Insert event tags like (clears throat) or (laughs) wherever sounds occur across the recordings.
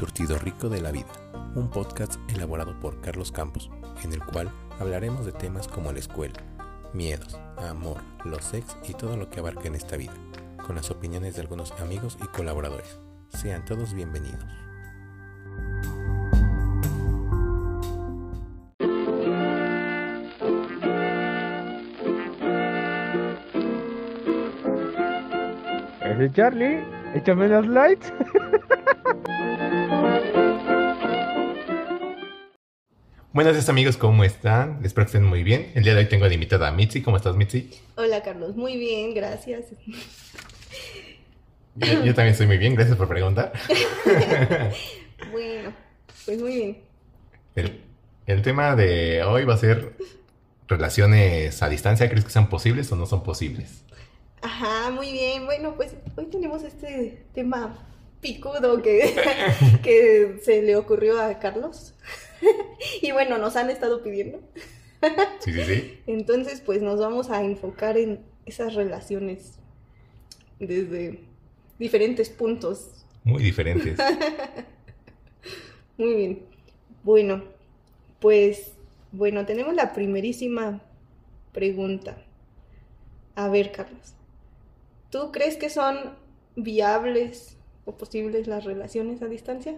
surtido rico de la vida, un podcast elaborado por Carlos Campos, en el cual hablaremos de temas como la escuela, miedos, amor, los sex y todo lo que abarca en esta vida, con las opiniones de algunos amigos y colaboradores. Sean todos bienvenidos. Charlie, échame las lights. (laughs) Buenos días amigos, ¿cómo están? Espero que estén muy bien. El día de hoy tengo de invitada a Mitzi. ¿Cómo estás, Mitzi? Hola, Carlos. Muy bien, gracias. Yo, yo también estoy muy bien, gracias por preguntar. (laughs) bueno, pues muy bien. El, el tema de hoy va a ser relaciones a distancia. ¿Crees que sean posibles o no son posibles? Ajá, muy bien. Bueno, pues hoy tenemos este tema picudo que, (laughs) que se le ocurrió a Carlos. (laughs) y bueno, nos han estado pidiendo. Sí, sí, sí. (laughs) Entonces, pues nos vamos a enfocar en esas relaciones desde diferentes puntos. Muy diferentes. (laughs) Muy bien. Bueno, pues, bueno, tenemos la primerísima pregunta. A ver, Carlos, ¿tú crees que son viables o posibles las relaciones a distancia?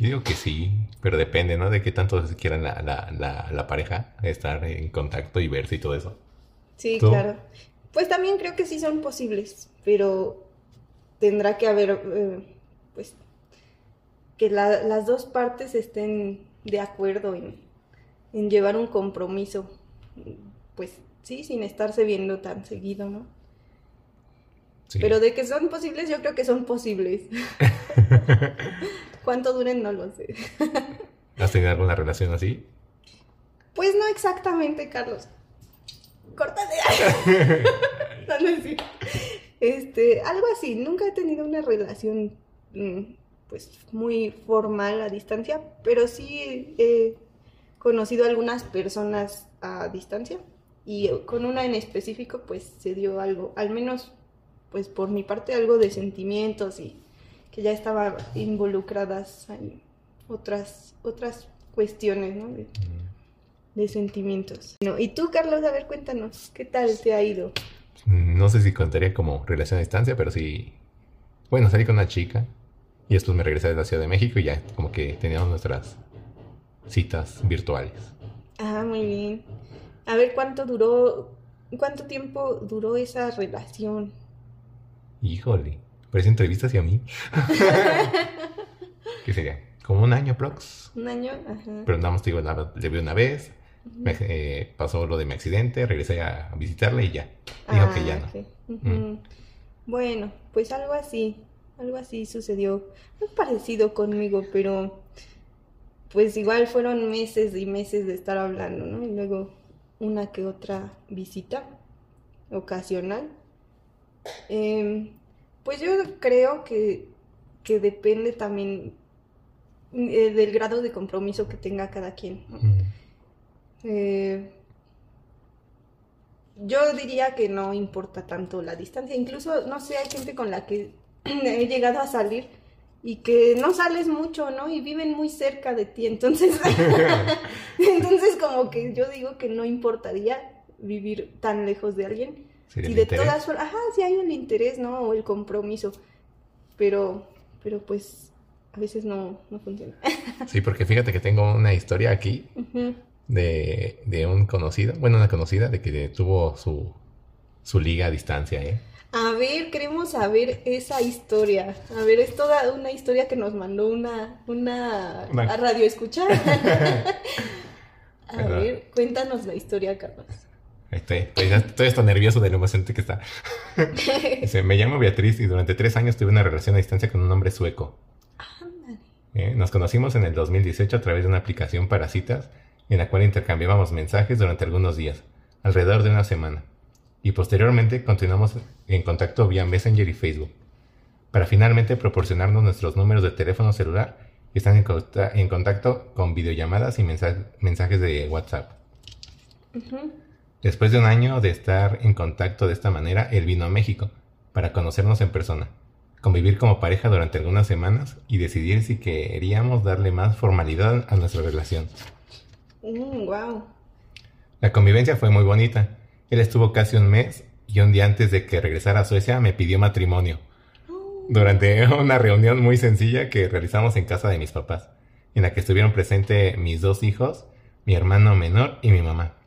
Yo digo que sí, pero depende, ¿no? De qué tanto se quieran la, la, la, la pareja estar en contacto y verse y todo eso. Sí, ¿Tú? claro. Pues también creo que sí son posibles, pero tendrá que haber, eh, pues, que la- las dos partes estén de acuerdo en, en llevar un compromiso, pues sí, sin estarse viendo tan seguido, ¿no? Sí. Pero de que son posibles, yo creo que son posibles. (laughs) (laughs) ¿Cuánto duren? No lo sé. ¿Has tenido alguna relación así? Pues no exactamente, Carlos. Córtate. (laughs) no, no es cierto. Este, algo así. Nunca he tenido una relación, mm, pues, muy formal a distancia, pero sí he conocido algunas personas a distancia y con una en específico, pues, se dio algo, al menos, pues, por mi parte, algo de sentimientos y que ya estaban involucradas en otras, otras cuestiones, ¿no? De- de sentimientos. Bueno, y tú, Carlos, a ver, cuéntanos, ¿qué tal te ha ido? No sé si contaría como relación a distancia, pero sí. Bueno, salí con una chica y después me regresé de la Ciudad de México y ya como que teníamos nuestras citas virtuales. Ah, muy bien. A ver, ¿cuánto duró, cuánto tiempo duró esa relación? Híjole, parece entrevistas y a mí. (laughs) ¿Qué sería? Como un año, prox. ¿Un año? Ajá. Pero nada más te digo, nada, le vi una vez, me, eh, pasó lo de mi accidente, regresé a visitarla y ya. Dijo que ya no. Ah. Ujú. Bueno, pues algo así, algo así sucedió. Muy parecido conmigo, pero pues igual fueron meses y meses de estar hablando, ¿no? Y luego una que otra visita ocasional. Em, pues yo creo que, que depende también eh, del grado de compromiso que tenga cada quien. ¿no? Mm. Eh, yo diría que no importa tanto la distancia. Incluso, no sé, hay gente con la que (clears throat) he llegado a salir y que no sales mucho, ¿no? Y viven muy cerca de ti. Entonces, (laughs) (laughs) entonces como que yo digo que no importaría vivir tan lejos de alguien. Sería Si de interés. todas formas, ajá, si hay el interés, ¿no? O el compromiso. Pero, pero pues a veces no, no funciona. (laughs) Sí, porque fíjate que tengo una historia aquí de, de un conocido, bueno, una conocida de que tuvo su, su liga a distancia, ¿eh? A ver, queremos saber esa historia. A ver, es toda una historia que nos mandó una, una, Una- a radio escuchar. (laughs) (laughs) a ver, cuéntanos la historia, Carlos. Estoy, estoy, estoy hasta nervioso de lo emocionante que está. (laughs) Dice, me llamo Beatriz y durante tres años tuve una relación a distancia con un hombre sueco. Eh, Nos conocimos en el 2018 a través de una aplicación para citas en la cual intercambiábamos mensajes durante algunos días, alrededor de una semana. Y posteriormente continuamos en contacto vía Messenger y Facebook, para finalmente proporcionarnos nuestros números de teléfono celular y estar en, conta- en contacto con videollamadas y mensa- mensajes de WhatsApp. Ujú. Después de un año de estar en contacto de esta manera, él vino a México para conocernos en persona. convivir como pareja durante algunas semanas y decidir si queríamos darle más formalidad a nuestra relación. wow. La convivencia fue muy bonita. Él estuvo casi un mes y un día antes de que regresara a Suecia me pidió matrimonio. Oh. Durante (laughs) una reunión muy sencilla que realizamos en casa de mis papás, en la que estuvieron presentes mis dos hijos, mi hermano menor y mi mamá.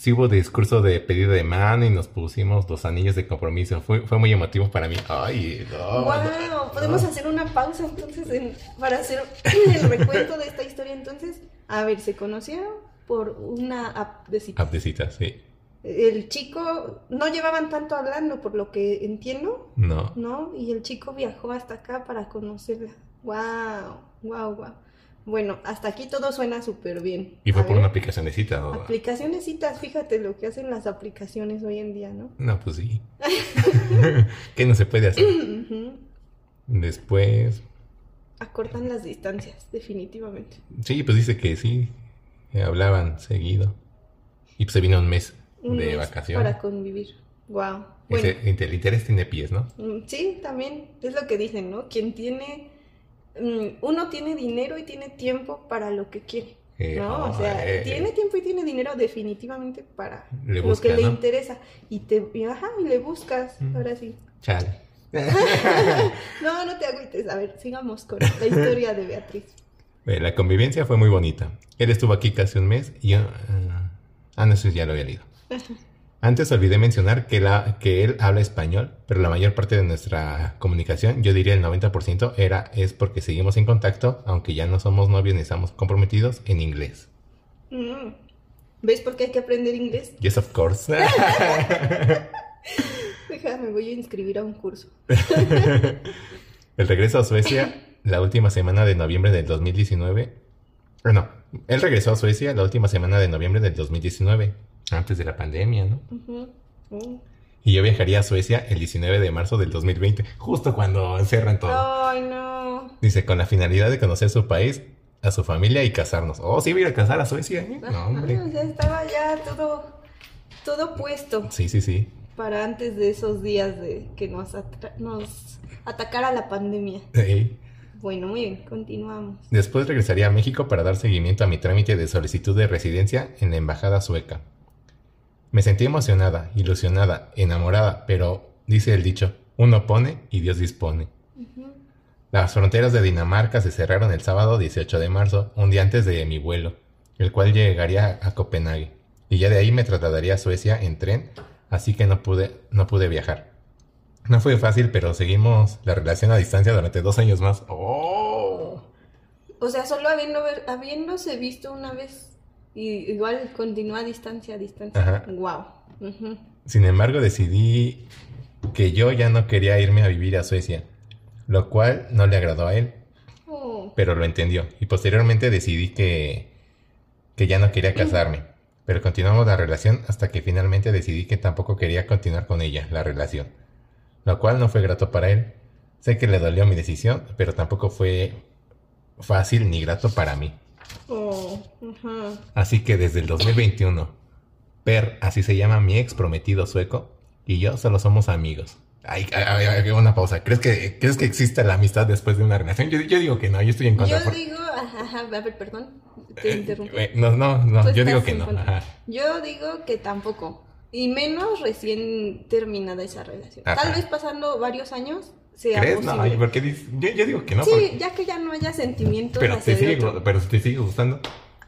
Sí hubo discurso de pedido de mano y nos pusimos los anillos de compromiso. Fue, fue muy emotivo para mí. Ay, no, Wow, no. podemos hacer una pausa entonces en- para hacer el recuento de esta historia. Entonces, a ver, se conocieron por una app de. App sí. El chico, no llevaban tanto hablando, por lo que entiendo, No. ¿no? Y el chico viajó hasta acá para conocerla. Wow, wow, wow. Bueno, hasta aquí todo suena súper bien. Y fue A por ver, una citas. ¿no? Aplicaciones citas, fíjate lo que hacen las aplicaciones hoy en día, ¿no? (laughs) No, pues sí. (laughs) ¿Qué no se puede hacer? Después, Acortan las distancias, definitivamente. sí, pues dice que sí, hablaban seguido. Y pues se vino un mes Un de mes vacaciones. Para convivir. Wow. Bueno, Ese- el interés tiene pies, ¿no? mm, sí, también es lo que dicen, ¿no? Quien tiene, uno tiene dinero y tiene tiempo para lo que quiere. Eh, ¿no? O sea, eh, tiene tiempo y tiene dinero definitivamente para Le lo busca, que le interesa. Y te, y, ajá, y le buscas, Mm. ahora sí. Chale. (laughs) No, no te agüites. A ver, sigamos con la historia de Beatriz. Eh, La convivencia fue muy bonita. Él estuvo aquí casi un mes y yo... ah, ah, no, eso ya lo había leído. Antes olvidé mencionar que, la, que él habla español, pero la mayor parte de nuestra comunicación, yo diría el 90%, era, es porque seguimos en contacto, aunque ya no somos novios ni estamos comprometidos, en inglés. Mm. ¿Ves por qué hay que aprender inglés? Yes, of course. (laughs) Déjame, voy a inscribir a un curso. (laughs) el regreso a Suecia la última semana de noviembre del 2019. eh, No, él regresó a Suecia la última semana de noviembre del 2019, antes de la pandemia, ¿no? Mm. Y yo viajaría a Suecia el 19 de marzo del 2020, justo cuando cierran todo. Ay, no. Dice, con la finalidad de conocer su país, a su familia y casarnos. Oh, sí, voy a ir a casar a Suecia, ¿eh? (laughs) No, hombre. Ah, ya estaba ya todo, todo puesto Sí, sí, sí. para antes de esos días de que nos, nos atacara la pandemia. Ey. Bueno, muy bien, continuamos. Después regresaría a México para dar seguimiento a mi trámite de solicitud de residencia en la embajada sueca. Me sentí emocionada, ilusionada, enamorada, pero dice el dicho, uno pone y Dios dispone. Las fronteras de Dinamarca se cerraron el sábado 18 de marzo, un día antes de mi vuelo, el cual llegaría a Copenhague, y ya de ahí me trasladaría a Suecia en tren, así que no pude, no pude viajar. No fue fácil, pero seguimos la relación a distancia durante dos años más. ¡Oh! O sea, solo habiendo, habiéndose visto una vez y igual continúa a distancia, a distancia. Ajá. Wow. Sin embargo, decidí que yo ya no quería irme a vivir a Suecia, lo cual no le agradó a él, Oh, pero lo entendió. Y posteriormente decidí que, que ya no quería casarme. Pero continuamos la relación hasta que finalmente decidí que tampoco quería continuar con ella, la relación. Lo cual no fue grato para él. Sé que le dolió mi decisión, pero tampoco fue fácil ni grato para mí. Oh, ajá. Así que desde el 2021, Per, así se llama mi ex prometido sueco, y yo solo somos amigos. Ay, ay, ay, ay, una pausa. ¿Crees que, ¿Crees que existe la amistad después de una relación? Yo, yo digo que no, yo estoy en contra. Yo por- digo, ajá, ajá, a ver, perdón, te Eh, interrumpí. eh, no, no, yo digo que no. Ajá. Yo digo que tampoco. Y menos recién terminada esa relación. Ajá. Tal vez pasando varios años sea ¿Crees? No, posible. ¿por qué dices? Yo, yo digo que no. sí, porque- ya que ya no haya sentimientos pero, hacia te sigue, otro. pero te sigue gustando.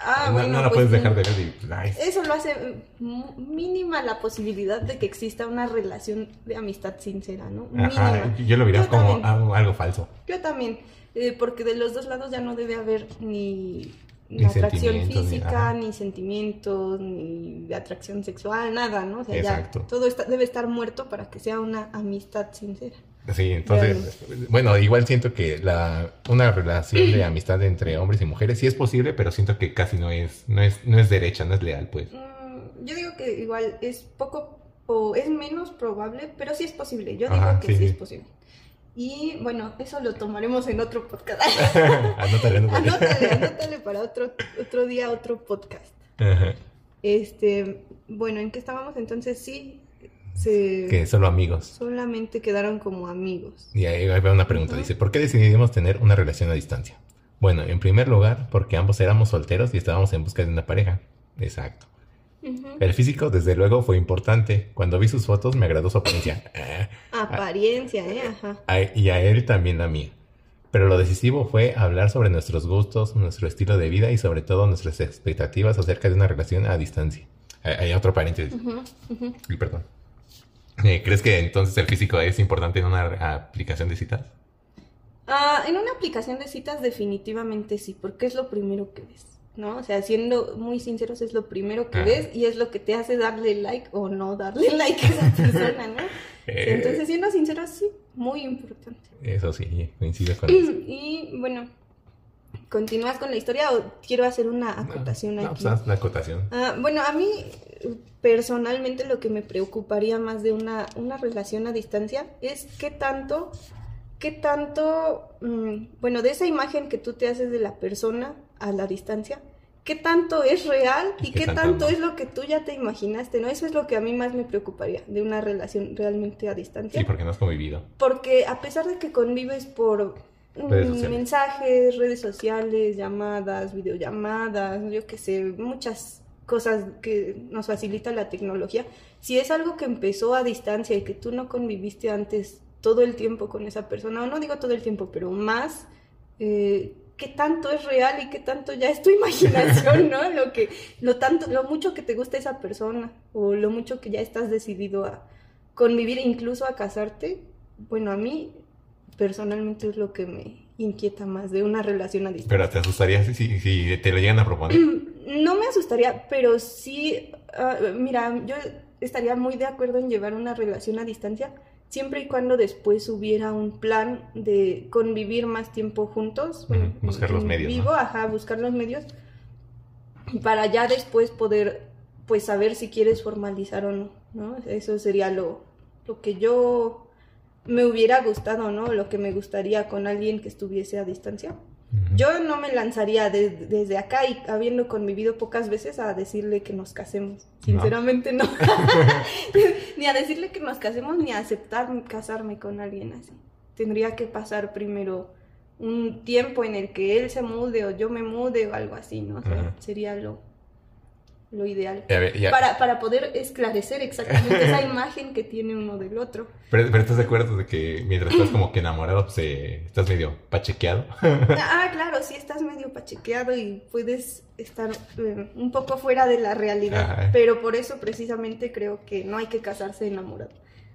Ah, no, bueno, no la pues, puedes dejar de ver. y, ay, Eso lo hace mínima la posibilidad de que exista una relación de amistad sincera, ¿no? Ajá, yo lo vería como también. algo, falso. Yo también, eh, porque de los dos lados ya no debe haber ni, Ni ni atracción ni- física, ajá. ni, sentimientos, ni atracción sexual, nada, ¿no? O sea, ya Exacto. todo está, debe estar muerto para que sea una amistad sincera. Sí, entonces, bueno, igual siento que la, una relación de amistad entre hombres y mujeres sí es posible, pero siento que casi no es, no es, no es derecha, no es leal, pues. Mm, yo digo que igual es poco o es menos probable, pero sí es posible. Yo digo Ajá, que sí, sí, sí. es posible. Y bueno, eso lo tomaremos en otro podcast. (laughs) (laughs) anótale, anótale. anótale, anótale para otro, otro día, otro podcast. Ajá. Este, bueno, ¿en qué estábamos entonces? Sí, que solo amigos. solamente quedaron como amigos. Y ahí va una pregunta, dice, ¿por qué decidimos tener una relación a distancia? Bueno, en primer lugar, porque ambos éramos solteros y estábamos en busca de una pareja. Exacto. El físico, desde luego, fue importante. Cuando vi sus fotos, me agradó su apariencia. (laughs) Ah, Apariencia, ¿eh? Ajá. a- y a él también la mía. Pero lo decisivo fue hablar sobre nuestros gustos, nuestro estilo de vida y sobre todo nuestras expectativas acerca de una relación a distancia. Hay otro paréntesis. Y perdón. Eh, ¿Crees que entonces el físico es importante en una aplicación de citas? Ah, en una aplicación de citas definitivamente sí, porque es lo primero que ves, ¿no? O sea, siendo muy sinceros, es lo primero que Ah. ves y es lo que te hace darle like o no darle (laughs) like a esa persona, ¿no? Eh, Entonces, siendo sinceros, sí, muy importante. Eso sí, coincido con (clears throat) eso. Y bueno, ¿continúas con la historia o quiero hacer una acotación No, aquí? pues la acotación. Ah, bueno, a mí personalmente lo que me preocuparía más de una, una relación a distancia es qué tanto, qué tanto, mm, bueno, de esa imagen que tú te haces de la persona a la distancia, qué tanto es real Y y qué qué tanto tanto no. es lo que tú ya te imaginaste, ¿no? Eso es lo que a mí más me preocuparía de una relación realmente a distancia. Sí, porque no has convivido. Porque a pesar de que convives por Redes sociales. mensajes, redes sociales, llamadas, videollamadas, yo qué sé, muchas cosas que nos facilita la tecnología, si es algo que empezó a distancia y que tú no conviviste antes todo el tiempo con esa persona, o no digo todo el tiempo, pero más, eh, qué tanto es real y qué tanto ya es tu (laughs) imaginación, ¿no? Lo que, lo tanto, lo mucho que te gusta esa persona, o lo mucho que ya estás decidido a convivir, incluso a casarte, bueno, a mí personalmente es lo que me inquieta más de una relación a distancia. Pero te asustaría si, si, si te lo llegan a proponer. (clears throat) No me asustaría, pero sí, ah, mira, yo estaría muy de acuerdo en llevar una relación a distancia, siempre y cuando después hubiera un plan de convivir más tiempo juntos. Buscar los medios, ¿no? Vivo, ajá, buscar los medios, para ya después poder, pues, saber si quieres formalizar o no, ¿no? Eso sería lo, lo que yo me hubiera gustado, ¿no? Lo que me gustaría con alguien que estuviese a distancia. Yo no me lanzaría de- desde acá y habiendo convivido pocas veces a decirle que nos casemos. Sinceramente no. (laughs) (laughs) ni a decirle que nos casemos ni a aceptar casarme con alguien así. Tendría que pasar primero un tiempo en el que él se mude o yo me mude o algo así, ¿no? O sea, Ujú. sería lo, lo ideal. Para, para poder esclarecer exactamente esa (laughs) imagen que tiene uno del otro. Pero, pero estás de acuerdo de que mientras estás como que enamorado, pues eh, estás medio pachequeado. (laughs) Ah, claro, sí estás medio pachequeado y puedes estar eh, un poco fuera de la realidad, Ajá. pero por eso precisamente creo que no hay que casarse enamorado.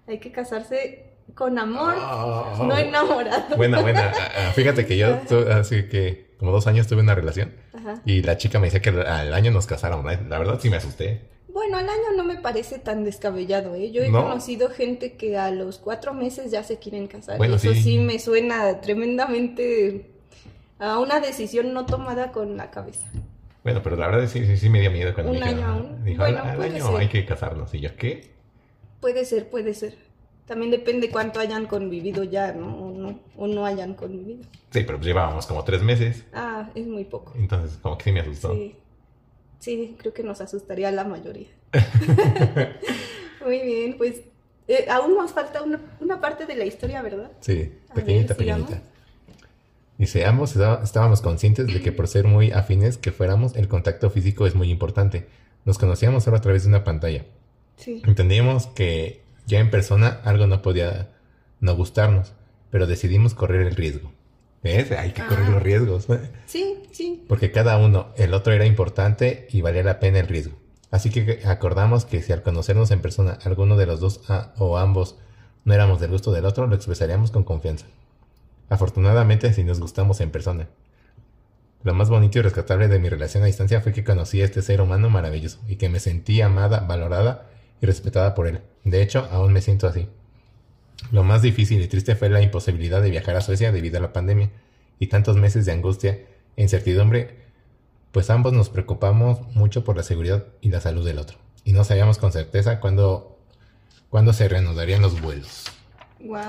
Hay que casarse con amor, Oh. no enamorado. Buena, buena. (laughs) Ah, ah, Fíjate que yo hace que como dos años tuve una relación Ajá. y la chica me decía que al- año nos casáramos. La verdad sí me asusté. Bueno, al año no me parece tan descabellado, ¿eh? Yo he No. conocido gente que a los cuatro meses ya se quieren casar. Bueno, eso sí. sí. me suena tremendamente a una decisión no tomada con la cabeza. Bueno, pero la verdad sí, sí, sí me dio miedo cuando Un me año dijeron, aún. dijo, Bueno, al, al año ser. hay que casarnos. Y yo, ¿qué? Puede ser, puede ser. También depende cuánto hayan convivido ya, ¿no? O no, o no hayan convivido. Sí, pero pues llevábamos como tres meses. Ah, es muy poco. Entonces como que sí me asustó. Sí. Sí, creo que nos asustaría a la mayoría. (laughs) muy bien, pues eh, aún nos falta una, una parte de la historia, ¿verdad? Sí, pequeñita, ver, pequeñita. Dice, ambos está- estábamos conscientes de que por ser muy afines que fuéramos, el contacto físico es muy importante. Nos conocíamos solo a través de una pantalla. Sí. Entendíamos que ya en persona algo no podía no gustarnos, pero decidimos correr el riesgo. ¿Ves? Hay que correr Ah. los riesgos. (laughs) Sí, sí. Porque cada uno, el otro era importante y valía la pena el riesgo. Así que acordamos que si al conocernos en persona alguno de los dos a- o ambos no éramos del gusto del otro, lo expresaríamos con confianza. Afortunadamente, si nos gustamos en persona. Lo más bonito y rescatable de mi relación a distancia fue que conocí a este ser humano maravilloso y que me sentí amada, valorada y respetada por él. De hecho, aún me siento así. Lo más difícil y triste fue la imposibilidad de viajar a Suecia debido a la pandemia y tantos meses de angustia e incertidumbre, pues ambos nos preocupamos mucho por la seguridad y la salud del otro. Y no sabíamos con certeza cuándo, cuándo se reanudarían los vuelos. Wow.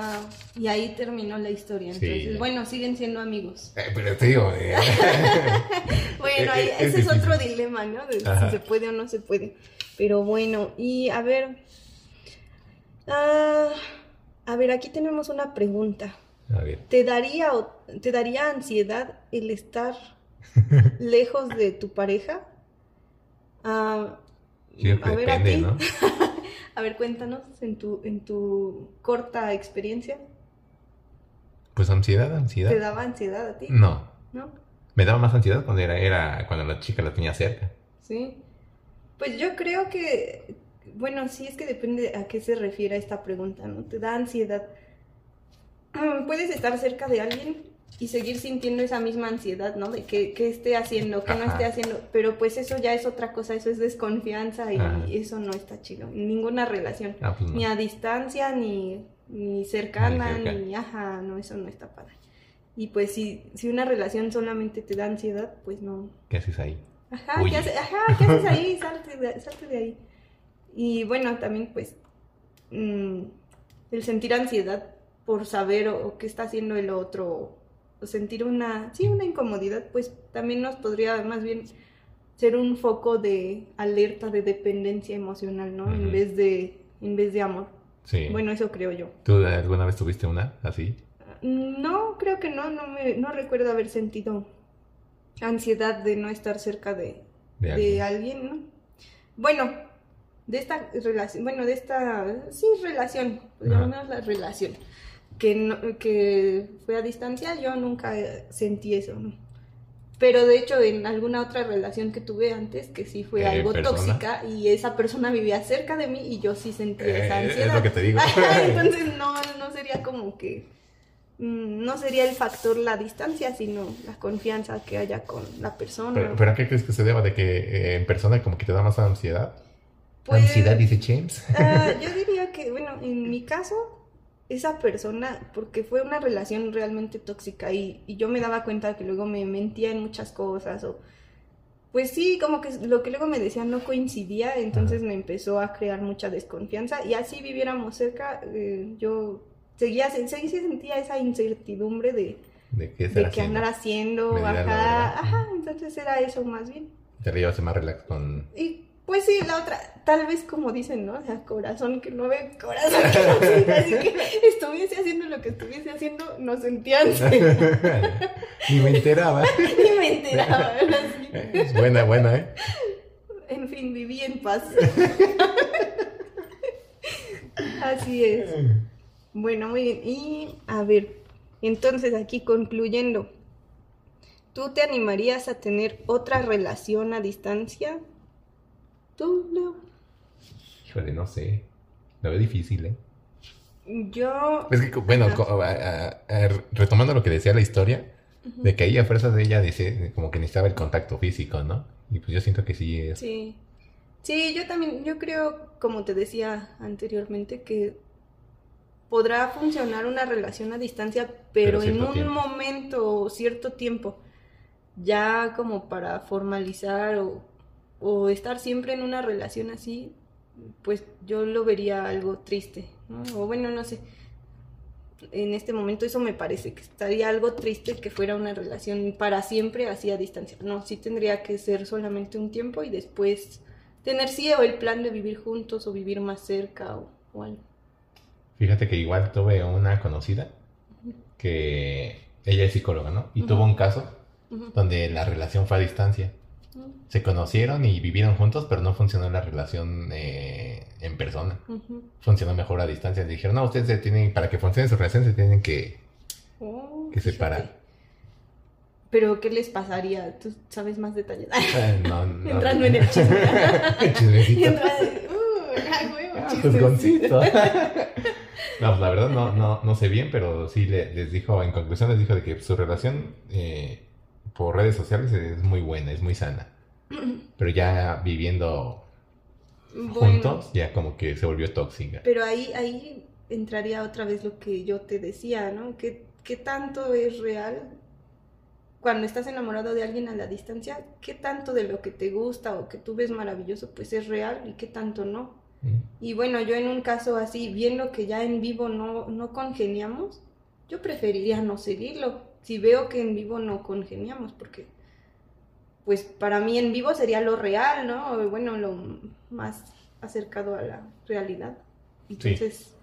Y ahí terminó la historia. Sí. Bueno, siguen siendo amigos. Eh, pero te digo, eh, (laughs) Bueno, ahí- (laughs) es ese es otro dilema, ¿no? De si se puede o no se puede. Pero bueno, y a ver, Ah, a ver, aquí tenemos una pregunta. A ver. ¿Te daría, o- ¿Te daría ansiedad el estar (laughs) lejos de tu pareja? Ah, Sí, a ver, a depende, ti. ¿no? (laughs) A ver, cuéntanos en tu, en tu corta experiencia. Pues ansiedad, ansiedad. ¿Te daba ansiedad a ti? No. ¿No? Me daba más ansiedad cuando era, era cuando la chica la tenía cerca. Sí. Pues yo creo que, bueno, sí es que depende a qué se refiere esta pregunta, ¿no? Te da ansiedad. (clears throat) Puedes estar cerca de alguien y seguir sintiendo esa misma ansiedad, ¿no? De que, que esté haciendo, que no esté haciendo. Pero pues eso ya es otra cosa, eso es desconfianza y Ajá. eso no está chido. Ninguna relación. Ah, pues no. Ni a distancia, ni, ni cercana, Ni ni, ajá, no, eso no está padre. Y pues si, si una relación solamente te da ansiedad, pues no, ¿Qué haces ahí? Ajá. ¿qué, hace- ajá, ¿qué haces ahí? Salte de, salte de ahí. Y bueno, también pues mm, el sentir ansiedad por saber o, o qué está haciendo el otro, o sentir una, sí, una incomodidad, pues también nos podría más bien ser un foco de alerta de dependencia emocional, ¿no? En vez de, en vez de amor. Sí. Bueno, eso creo yo. ¿Tú alguna vez tuviste una así? No, creo que no, no me, no recuerdo haber sentido ansiedad de no estar cerca de, De de alguien. alguien, ¿no? Bueno, de esta relación, bueno, de esta, sí, relación, pues Ajá. llamémosla la relación, que, no- que fue a distancia, yo nunca sentí eso, ¿no? Pero de hecho en alguna otra relación que tuve antes, que sí fue Eh, algo ¿persona? tóxica, y esa persona vivía cerca de mí y yo sí sentí Eh, esa es ansiedad. lo que te digo. (laughs) (laughs) Entonces no, no sería como que, mm, no sería el factor la distancia, sino la confianza que haya con la persona. Pero, pero ¿a qué crees que se deba? ¿De que eh, en persona como que te da más ansiedad? Pues, Ansiedad, dice James. ah, yo diría que, bueno, en mi caso, esa persona, porque fue una relación realmente tóxica y, y yo me daba cuenta que luego me mentía en muchas cosas o... Pues sí, como que lo que luego me decían no coincidía, entonces me empezó a crear mucha desconfianza y así viviéramos cerca, eh, yo seguía, seguía sentía esa incertidumbre de, ¿De qué de qué andar haciendo, ajá, ajá, entonces era eso más bien. Te llevas más relax con... Y pues sí, la otra, tal vez como dicen, ¿no? O sea, corazón que no ve, corazón que no siente, (laughs) así que estuviese haciendo lo que estuviese haciendo, no sentía (laughs) Ni me enteraba. (laughs) ni me enteraba. Es buena, buena, ¿eh? En fin, viví en paz. Así es. Bueno, muy bien. Y a ver, entonces aquí concluyendo, ¿tú te animarías a tener otra relación a distancia? ¿Tú, Leo? Híjole, no sé. Lo veo difícil, ¿eh? Yo... Es que, bueno, Ajá. co- a- a- a- retomando lo que decía la historia, de que ahí a fuerzas de ella dice como que necesitaba el contacto físico, ¿no? Y pues yo siento que sí es... Sí. Sí, yo también, yo creo, como te decía anteriormente, que podrá funcionar una relación a distancia, pero, Pero en un tiempo. momento o cierto tiempo, ya como para formalizar o, o estar siempre en una relación así, pues yo lo vería algo triste, ¿no? O bueno, no sé. En este momento eso me parece que estaría algo triste que fuera una relación para siempre así a distancia. No, sí tendría que ser solamente un tiempo y después tener sí o el plan de vivir juntos o vivir más cerca o, o algo. Fíjate que igual tuve una conocida que ella es psicóloga, ¿no? Y tuvo un caso donde la relación fue a distancia. Se conocieron y vivieron juntos, pero no funcionó la relación eh, en persona. Ujú. Funcionó mejor a distancia. Dijeron, no, ustedes se tienen, para que funcione su relación se tienen que, Oh, que fíjate. separar. Pero ¿qué les pasaría? ¿Tú sabes más detalles? Eh, no, (laughs) no. Entrando en el chisme. (laughs) Uh, Ah, juzgoncito. (laughs) No, pues la verdad no, no, no sé bien, pero sí le- les dijo, en conclusión les dijo de que su relación eh, por redes sociales es muy buena, es muy sana. (clears throat) Pero ya viviendo Bueno, juntos, ya como que se volvió tóxica. pero ahí, ahí entraría otra vez lo que yo te decía, ¿no? ¿Qué, qué tanto es real cuando estás enamorado de alguien a la distancia? ¿Qué tanto de lo que te gusta o que tú ves maravilloso pues es real y qué tanto no? Mm. Y bueno, yo en un caso así, viendo que ya en vivo no, no congeniamos, yo preferiría no seguirlo. Si veo que en vivo no congeniamos, porque pues para mí en vivo sería lo real, ¿no? Bueno, lo más acercado a la realidad. Entonces,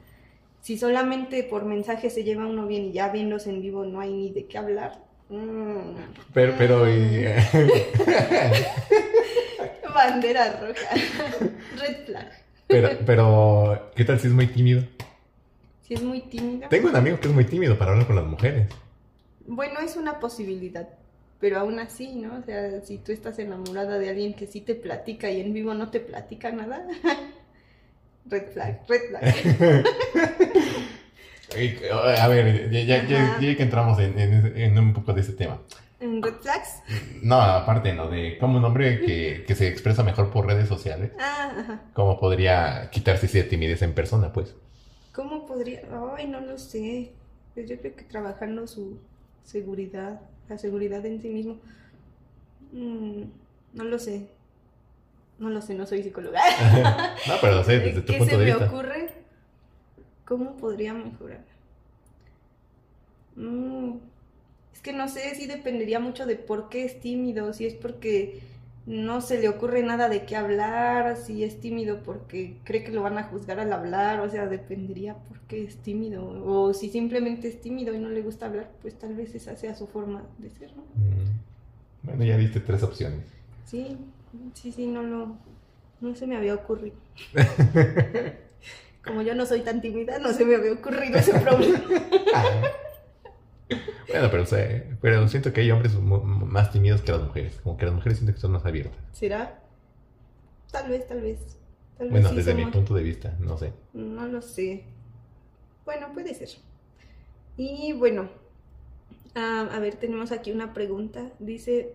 si solamente por mensaje se lleva uno bien y ya viéndose en vivo no hay ni de qué hablar. mm, Pero, pero, y- (laughs) Bandera roja. (laughs) Red flag. pero, pero, ¿qué tal si es muy tímido? Si es muy tímido. Tengo un amigo que es muy tímido para hablar con las mujeres. Bueno, es una posibilidad, pero aún así, ¿no? O sea, si tú estás enamorada de alguien que sí te platica y en vivo no te platica nada, (laughs) red flag, red flag. (laughs) A ver, ya, ya, ya- que entramos en, en- en un poco de ese tema. ¿En red flags? No, aparte, ¿no? De como un hombre que, que se expresa mejor por redes sociales, Ah, ajá. ¿cómo podría quitarse esa timidez en persona, pues? ¿Cómo podría? Ay, no lo sé. Pues yo creo que trabajando su seguridad, la seguridad en sí mismo. Mm, no lo sé. No lo sé, no soy psicóloga. (laughs) no, pero no sé, desde tu ¿Qué punto se de me vista. ocurre? ¿Cómo podría mejorar? Mm, es que no sé si dependería mucho de por qué es tímido, si es porque no se le ocurre nada de qué hablar, si es tímido porque cree que lo van a juzgar al hablar, o sea, dependería por qué es tímido, o si simplemente es tímido y no le gusta hablar, pues tal vez esa sea su forma de ser, ¿no? Mm. Bueno, ya diste tres opciones. Sí, sí, sí, no lo, no se me había ocurrido. (laughs) Como yo no soy tan tímida, no se me había ocurrido ese problema. (laughs) Bueno, pero, o sea, pero siento que hay hombres más tímidos que las mujeres. Como que las mujeres siento que son más abiertas. ¿Será? Tal vez, tal vez. Tal vez Bueno, sí desde mi punto de vista, no sé. No lo sé. Bueno, puede ser. Y bueno, ah, a ver, tenemos aquí una pregunta. Dice,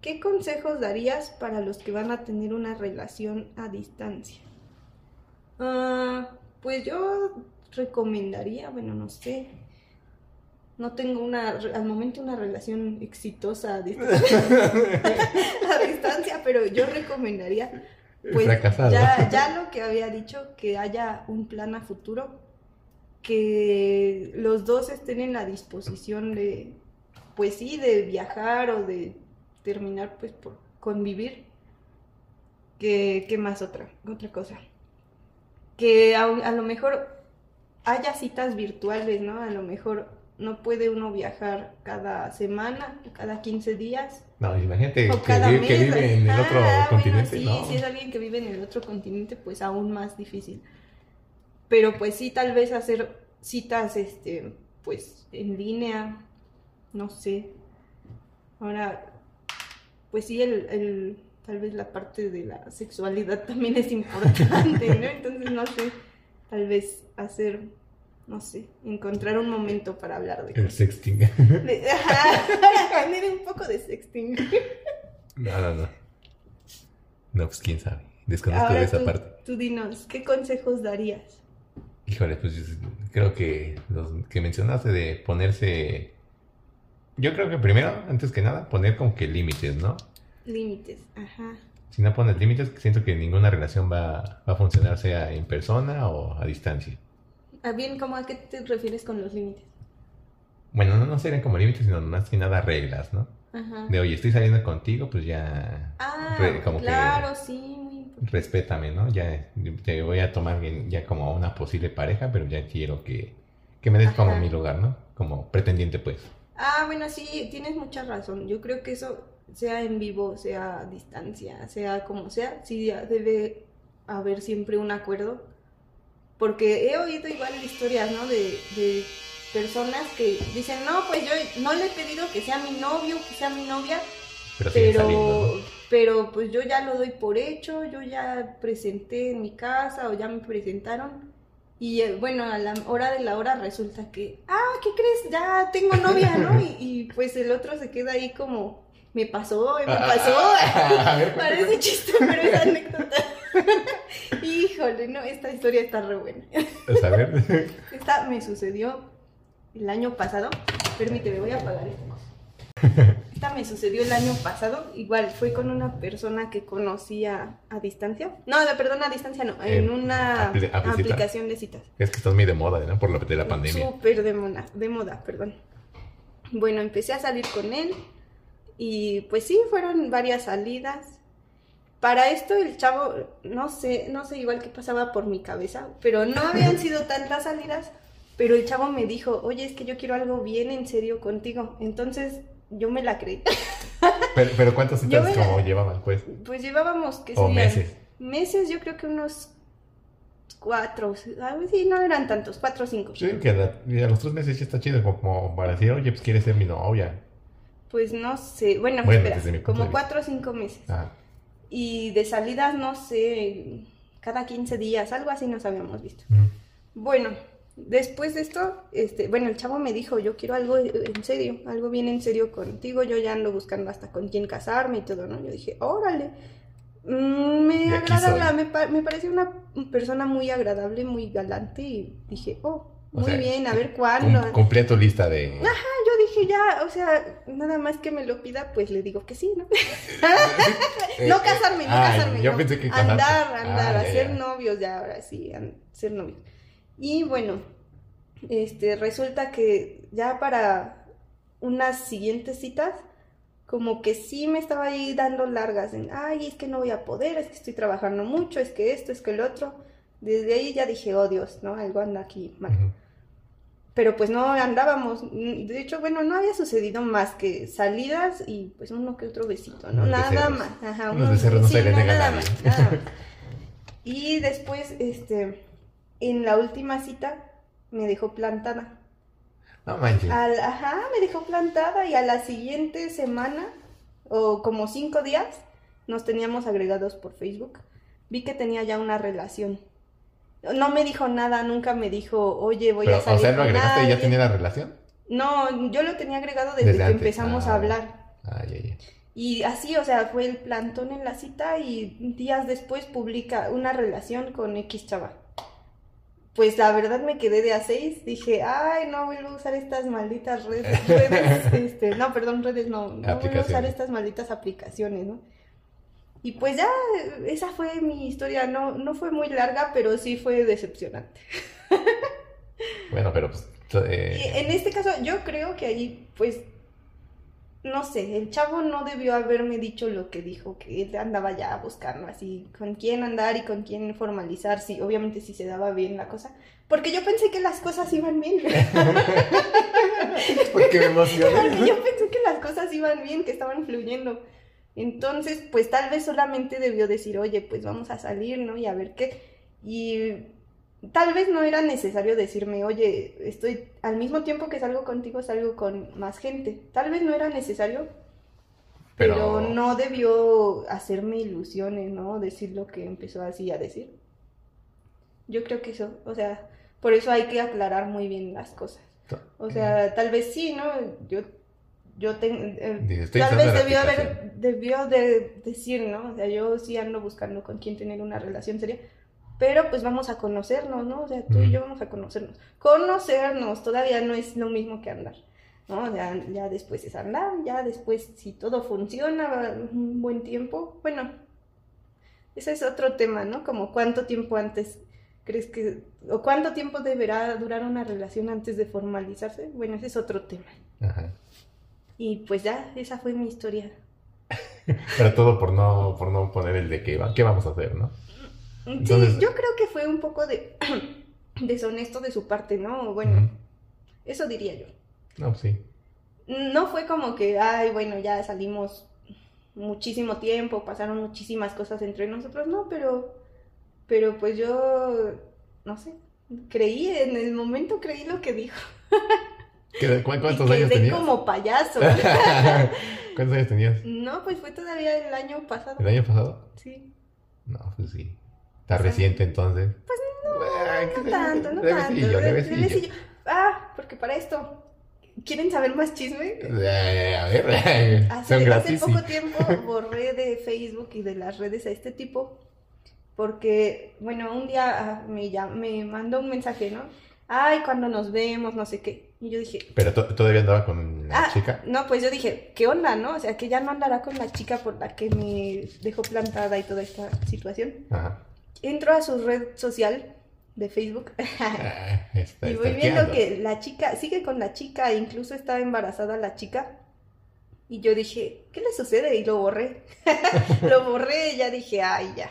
¿qué consejos darías para los que van a tener una relación a distancia? Ah, pues yo recomendaría, bueno, no sé. No tengo una, al momento una relación exitosa a distancia, (laughs) a distancia, pero yo recomendaría pues Fracasado. ya, ya lo que había dicho, que haya un plan a futuro, que los dos estén en la disposición de, pues sí, de viajar o de terminar pues por convivir. Que, ¿Qué más otra? Otra cosa. Que a, a lo mejor haya citas virtuales, ¿no? A lo mejor no puede uno viajar cada semana, cada 15 días, No, imagínate o que, cada vi- mes. que vive en el Ah, otro bueno, continente. sí, no. si es alguien que vive en el otro continente, pues aún más difícil. Pero pues sí, tal vez hacer citas, este, pues en línea, no sé. Ahora, pues sí, el, el- tal vez la parte de la sexualidad (laughs) también es importante, ¿no? Entonces, no sé, tal vez hacer, no sé, encontrar un momento para hablar de El sexting. De- Ajá, (laughs) un poco de sexting. no, no, no. No, pues quién sabe. Desconozco Ahora de esa tú, parte. tú dinos, ¿qué consejos darías? Híjole, pues yo creo que los que mencionaste de ponerse. Yo creo que primero, antes que nada, poner como que límites, ¿no? Límites, ajá. Si no pones límites, siento que ninguna relación va, va a funcionar, sea en persona o a distancia. Bien, ¿cómo a qué te refieres con los límites? Bueno, no, no serían como límites, sino más que nada reglas, ¿no? Ajá. De oye, estoy saliendo contigo, pues ya Ah, re- como que- claro, sí, muy importante. respétame, ¿no? Ya te voy a tomar bien- ya como una posible pareja, pero ya quiero que, que me des como mi lugar, ¿no? Como pretendiente, pues. Ah, bueno, sí, tienes mucha razón. Yo creo que eso, sea en vivo, sea a distancia, sea como sea, sí debe haber siempre un acuerdo. Porque he oído igual historias, ¿no? De, de personas que dicen, no, pues yo no le he pedido que sea mi novio, que sea mi novia, Pero pero, saliendo, ¿no? pero pues yo ya lo doy por hecho, yo ya presenté en mi casa o ya me presentaron. Y eh, bueno, a la hora de la hora resulta que, ah, ¿qué crees? Ya tengo novia, ¿no? (laughs) Y, y, pues el otro se queda ahí como, me pasó, me pasó. A ver, (laughs) Parece chiste, pero es anécdota. (laughs) (laughs) Híjole, no, esta historia está re buena. Pues, a ver. Esta me sucedió el año pasado. Permíteme, voy a apagar esto. Esta me sucedió el año pasado. Igual fue con una persona que conocía a distancia. No, perdón, a distancia no. En Eh, una aplicación de citas. Es que estás muy de moda, ¿no? Por la de la pandemia. Súper de moda, de moda, perdón. Bueno, empecé a salir con él y pues sí, fueron varias salidas. Para esto el chavo, no sé, no sé igual qué pasaba por mi cabeza, pero no habían sido tantas salidas, pero el chavo me dijo, oye, es que yo quiero algo bien en serio contigo. Entonces yo me la creí. Pero, pero ¿cuántas citas la- llevaban, pues? Pues llevábamos, ¿qué O meses. Meses, yo creo que unos cuatro, sí, no eran tantos, cuatro o cinco. Digo que a, los tres meses ya está chido, como, para decir, oye, pues quieres ser mi novia. Pues no sé, bueno, Bueno, espera, como cuatro o cinco meses. Ah, Y de salidas, no sé, cada 15 días, algo así nos habíamos visto. mm. Bueno, después de esto, este, bueno, el chavo me dijo, yo quiero algo en serio, algo bien en serio contigo, yo ya ando buscando hasta con quién casarme y todo, ¿no? Yo dije, órale. Mm, me agrada, la- me, me pareció una persona muy agradable, muy galante y dije, oh, O muy sea, bien, a ver cuándo. cum- cumplía tu lista de... Yo dije ya, o sea, nada más que me lo pida, pues le digo que sí, ¿no? Eh, (laughs) no eh, casarme, no casarme. Yo no. pensé que. Andar, andar, Ah, hacer ya. novios ya, ahora sí, ser novios. Y bueno, este, resulta que ya para unas siguientes citas, como que sí me estaba ahí dando largas en, ay, es que no voy a poder, es que estoy trabajando mucho, es que esto, es que el otro. Desde ahí ya dije, oh Dios, ¿no? Algo anda aquí mal. Pero pues no andábamos, mm, de hecho, bueno, no había sucedido más que salidas y pues uno que otro besito, ¿no? Unos Nada becerros. más. Ajá, Unos becerros no se le niegan a nada nadie. más, nada (laughs) más. Y después, este, en la última cita me dejó plantada. No manches. Al, ajá, me dejó plantada y a la siguiente semana, o como cinco días, nos teníamos agregados por Facebook. Vi que tenía ya una relación. No me dijo nada, nunca me dijo, oye, voy Pero, a salir o sea, lo agregaste y ya alguien". tenía la relación. No, yo lo tenía agregado desde, Desde que antes, empezamos ah. a hablar. Ay, ay, ay. Y así, o sea, fue el plantón en la cita y días después publica una relación con X chava. Pues la verdad me quedé de a seis, dije, ay, no vuelvo a usar estas malditas redes, redes, (laughs) este, no, perdón, redes no, no vuelvo a usar estas malditas aplicaciones, ¿no? Y pues ya, esa fue mi historia, no, no fue muy larga, pero sí fue decepcionante. (laughs) Bueno, pero pues... eh, en este caso, yo creo que ahí, pues, no sé, el chavo no debió haberme dicho lo que dijo, que él andaba ya buscando así, con quién andar y con quién formalizar, sí, obviamente si se daba bien la cosa, porque yo pensé que las cosas iban bien, (laughs) Porque me (laughs) emocioné. porque yo pensé que las cosas iban bien, que estaban fluyendo. Entonces, pues tal vez solamente debió decir, oye, pues vamos a salir, ¿no? Y a ver qué. Y tal vez no era necesario decirme, oye, estoy al mismo tiempo que salgo contigo, salgo con más gente. Tal vez no era necesario, pero, Pero- no debió hacerme ilusiones, ¿no? Decir lo que empezó así a decir. Yo creo que eso, o sea, por eso hay que aclarar muy bien las cosas. O sea, tal vez sí, ¿no? Yo, yo tengo, eh, tal vez debió haber, debió de decir, ¿no? O sea, yo sí ando buscando con quién tener una relación seria, pero pues vamos a conocernos, ¿no? O sea, tú y yo vamos a conocernos. Conocernos todavía no es lo mismo que andar, ¿no? Ya, ya después es andar, ya después si todo funciona un buen tiempo, bueno, ese es otro tema, ¿no? Como cuánto tiempo antes crees que, o cuánto tiempo deberá durar una relación antes de formalizarse, bueno, ese es otro tema. Ajá. Y pues ya, esa fue mi historia. (laughs) Pero todo por no, por no poner el de qué, va- qué vamos a hacer, ¿no? Entonces- sí, yo creo que fue un poco de (clears throat) deshonesto de su parte, ¿no? Bueno, eso diría yo. No, sí. No fue como que, ay, bueno, ya salimos muchísimo tiempo, pasaron muchísimas cosas entre nosotros, no, pero, pero pues yo, no sé, creí, en el momento creí lo que dijo. (laughs) ¿Qué- cu- ¿Cuántos y años tenías? como payaso. (laughs) ¿Cuántos años tenías? no, pues fue todavía el año pasado. ¿El año pasado? Sí. No, pues sí. Está O sea, reciente entonces. Pues no, No tanto, no tanto. Levecillo, le- levecillo. levecillo. Ah, porque para esto, ¿quieren saber más chisme? Eh, a ver, Hace, son hace poco tiempo (laughs) borré de Facebook y de las redes a este tipo porque, bueno, un día ah, me, llam- me mandó un mensaje, ¿no? Ay, cuando nos vemos, no sé qué. Y yo dije, Pero to- todavía andaba con la ah, chica. no, pues yo dije, ¿qué onda, no? O sea, que ya no andará con la chica por la que me dejó plantada y toda esta situación. Ajá. Entro a su red social de Facebook Ah, está, (laughs) y voy viendo que la chica sigue con la chica, e incluso está embarazada la chica. Y yo dije, ¿qué le sucede? Y lo borré. (laughs) lo borré y ya dije, ay, ya.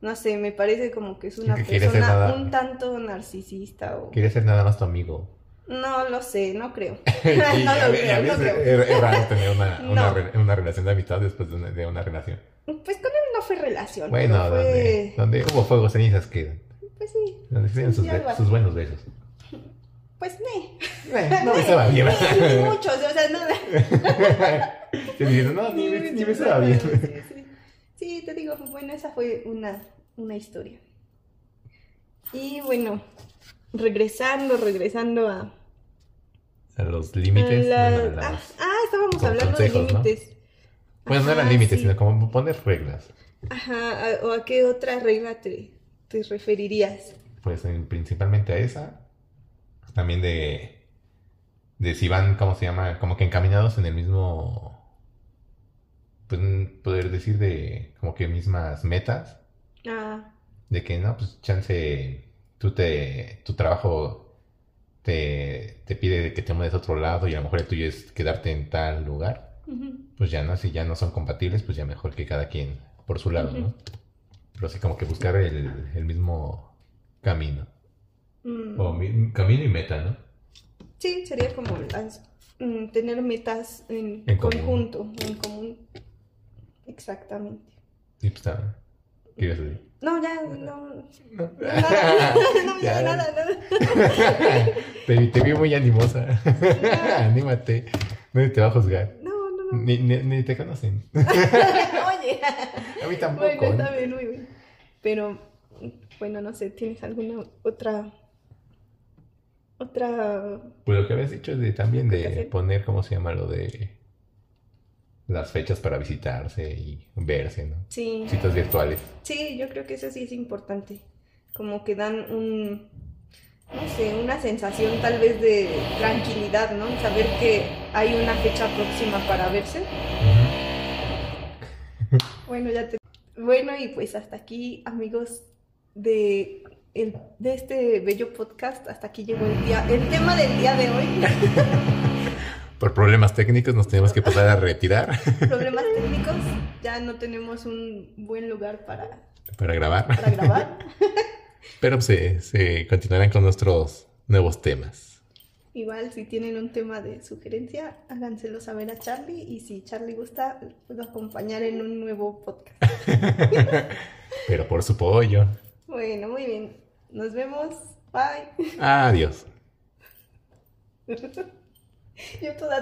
No sé, me parece como que es una quiere persona un tanto narcisista. O... Quería ser nada más tu amigo. No lo sé, no creo. (laughs) Sí, (laughs) no a lo ve- a creo, no creo. es- es raro tener una, (laughs) una, No. re- una relación de amistad después de una, de una relación. Pues con él no fue relación. Bueno, pero donde, fue... donde hubo fuego, cenizas quedan. Pues sí, Donde sus, Sí, así. sus buenos besos. pues ne. no me estaba bien. Ni muchos, o sea, nada. Te diciendo, no, ni, me- ni me estaba bien. Sí, sí. Sí, te digo, bueno, esa fue una, una historia. Y bueno, regresando, regresando a... A los límites. a la- ah, ah, estábamos hablando consejos, de ¿no? límites. Pues no eran límites, sí. sino como poner reglas. Ajá, ¿o a qué otra regla te, te referirías? Pues en- principalmente a esa. También de. De si van, ¿cómo se llama? Como que encaminados en el mismo. Pues poder decir de. Como que mismas metas. Ah, De que no, pues chance. Tú te. Tu trabajo. Te, te pide que te mudes a otro lado y a lo mejor el tuyo es quedarte en tal lugar. Pues ya no, si ya no son compatibles, pues ya mejor que cada quien por su lado, ¿no? Pero sí como que buscar el, el mismo camino. Mm. O mi- camino y meta, ¿no? Sí, sería como las, mm, tener metas en, En común. conjunto, en común. Exactamente. Y pues está. ¿Qué ibas a decir? (laughs) (laughs) No, ya, no. No. Nada, no, Ya. nada, (laughs) nada. te, te vi muy animosa. Anímate. Nadie te va a juzgar. No, no, no. Ni, ni, ni te conocen. Oye. A mí tampoco. Bueno, está bien, muy bien. Pero, bueno, no sé, ¿tienes alguna otra. otra. Pues lo que habías dicho de, también ¿Qué de poner, ¿cómo se llama? Lo de las fechas para visitarse y verse, ¿no? Sí, Citas virtuales. sí, yo creo que eso sí es importante. Como que dan un. no sé, una sensación tal vez de tranquilidad, ¿no? Saber que hay una fecha próxima para verse. Bueno, ya te... Bueno, y pues hasta aquí, amigos de, el, de este bello podcast, hasta aquí llegó el día, el tema del día de hoy. (laughs) Por problemas técnicos nos tenemos que pasar a retirar (laughs) (laughs) Problemas técnicos, ya no tenemos un buen lugar para, para grabar. para grabar. (laughs) Pero se, se continuarán con nuestros nuevos temas. Igual, si tienen un tema de sugerencia, háganselo saber a Charlie y si Charlie gusta, lo puedo acompañar en un nuevo podcast. Pero por su pollo. Bueno, muy bien. Nos vemos. Bye. Adiós. Yo toda